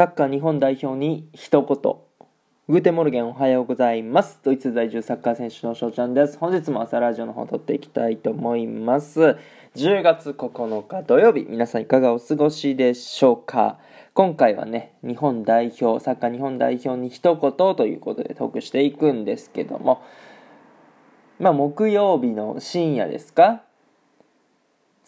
サッカー日本代表に一言。グーテモルゲンおはようございます。ドイツ在住サッカー選手の翔ちゃんです。本日も朝ラジオの方を撮っていきたいと思います。10月9日土曜日、皆さんいかがお過ごしでしょうか？今回はね、日本代表、サッカー日本代表に一言ということでトークしていくんですけども、まあ木曜日の深夜ですか？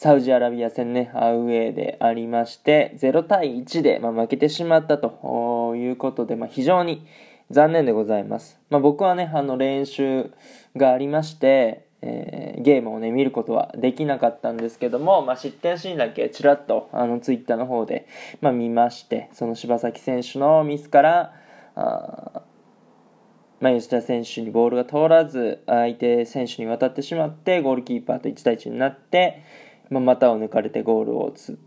サウジアラビア戦ね、アウェーでありまして、0対1で、まあ、負けてしまったということで、まあ、非常に残念でございます。まあ、僕はね、あの練習がありまして、えー、ゲームをね、見ることはできなかったんですけども、まあ、失点シーンだけちらっと、あの、ツイッターの方で、まあ、見まして、その柴崎選手のミスから、あまあ、吉田選手にボールが通らず、相手選手に渡ってしまって、ゴールキーパーと1対1になって、まあ、股を抜かれてゴールをつ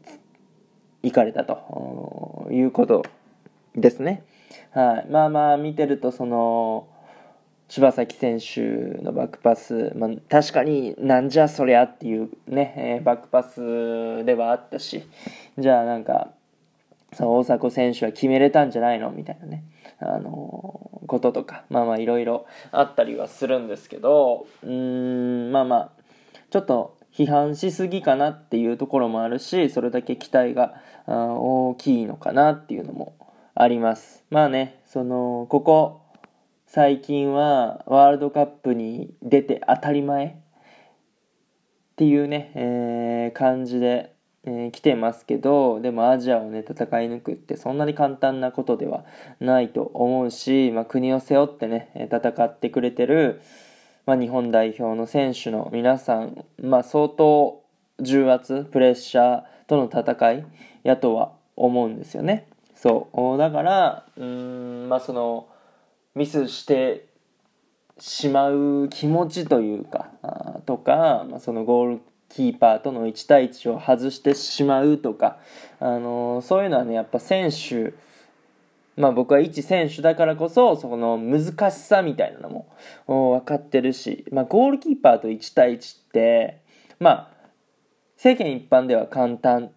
いかれたということですね。はい、まあまあ見てるとその柴崎選手のバックパス、まあ、確かになんじゃそりゃっていうね、え、バックパスではあったしじゃあなんかそ大迫選手は決めれたんじゃないのみたいなね、あのー、こととかまあまあいろいろあったりはするんですけどうんまあまあちょっと批判しすぎかなっていうところもあるしそれだけ期待が大きいのかなっていうのもあります。まあねそのここ最近はワールドカップに出て当たり前っていうね、えー、感じで、えー、来てますけどでもアジアをね戦い抜くってそんなに簡単なことではないと思うし、まあ、国を背負ってね戦ってくれてるまあ、日本代表の選手の皆さん、まあ、相当重圧プレッシャーとの戦いやとは思うんですよね。そうだからうんまあそのミスしてしまう気持ちというかとか、まあ、そのゴールキーパーとの1対1を外してしまうとか、あのそういうのはねやっぱ選手まあ僕は一選手だからこそ、その難しさみたいなのも分かってるし、まあゴールキーパーと1対1って、まあ世間一般では簡単。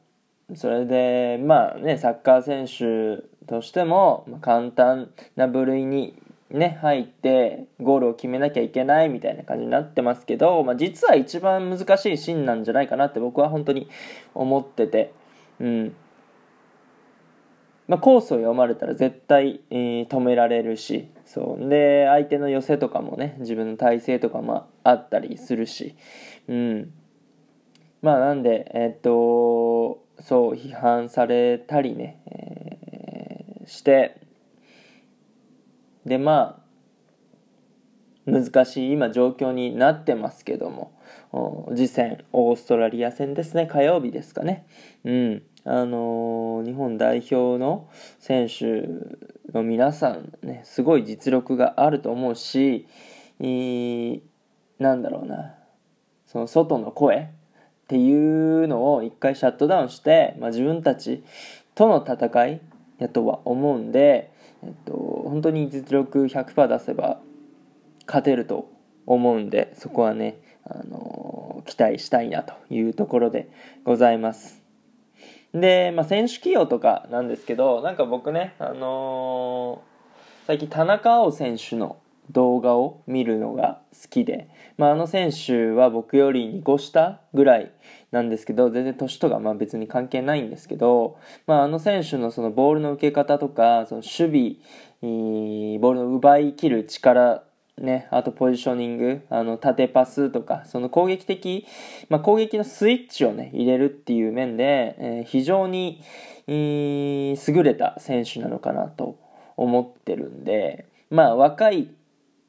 それで、まあね、サッカー選手としても簡単な部類にね、入ってゴールを決めなきゃいけないみたいな感じになってますけど、まあ、実は一番難しいシーンなんじゃないかなって僕は本当に思ってて、うん、まあ、コースを読まれたら絶対、えー、止められるしそう。で相手の寄せとかもね自分の体勢とかもあったりするし、うん、まあなんでえー、っとそう批判されたりね、えー、して。でまあ難しい今状況になってますけども。次戦オーストラリア戦ですね。火曜日ですかね。うん。あの、日本代表の選手の皆さんねすごい実力があると思うし、なんだろうなその外の声っていうのを一回シャットダウンして、まあ、自分たちとの戦いやとは思うんで、えっと、本当に実力100%出せば勝てると思うんでそこはね、あの、期待したいなというところでございます。で、まあ、選手起用とかなんですけど、なんか僕ね、あのー、最近田中碧選手の動画を見るのが好きで、まあ、あの選手は僕より2個下ぐらいなんですけど、全然年とかまあ別に関係ないんですけど、まあ、あの選手のそのボールの受け方とか、その守備、ボールの奪い切る力ね、あとポジショニング、あの縦パスとか、その攻撃的、まあ、攻撃のスイッチをね、入れるっていう面で、えー、非常に、優れた選手なのかなと思ってるんで、まあ若い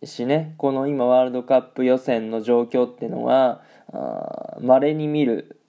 しね、この今ワールドカップ予選の状況っていうのは、稀に見る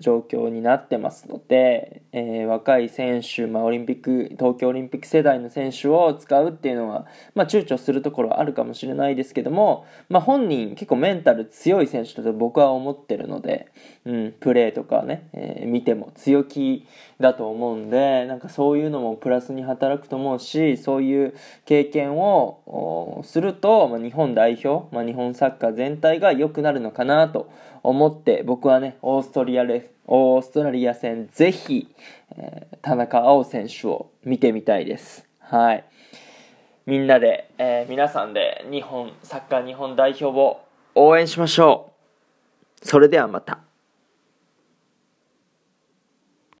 状況になってますので、えー、若い選手、まあ、オリンピック東京オリンピック世代の選手を使うっていうのは、まあ、躊躇するところはあるかもしれないですけども、まあ、本人結構メンタル強い選手だと僕は思ってるので、うん、プレーとかね、えー、見ても強気だと思うんでなんかそういうのもプラスに働くと思うしそういう経験をすると、まあ、日本代表、まあ、日本サッカー全体が良くなるのかなと思って僕はねオーストリアレオーストラリア戦ぜひ、えー、田中碧選手を見てみたいです。はい。みんなで、えー、皆さんで日本サッカー日本代表を応援しましょう。それではまた。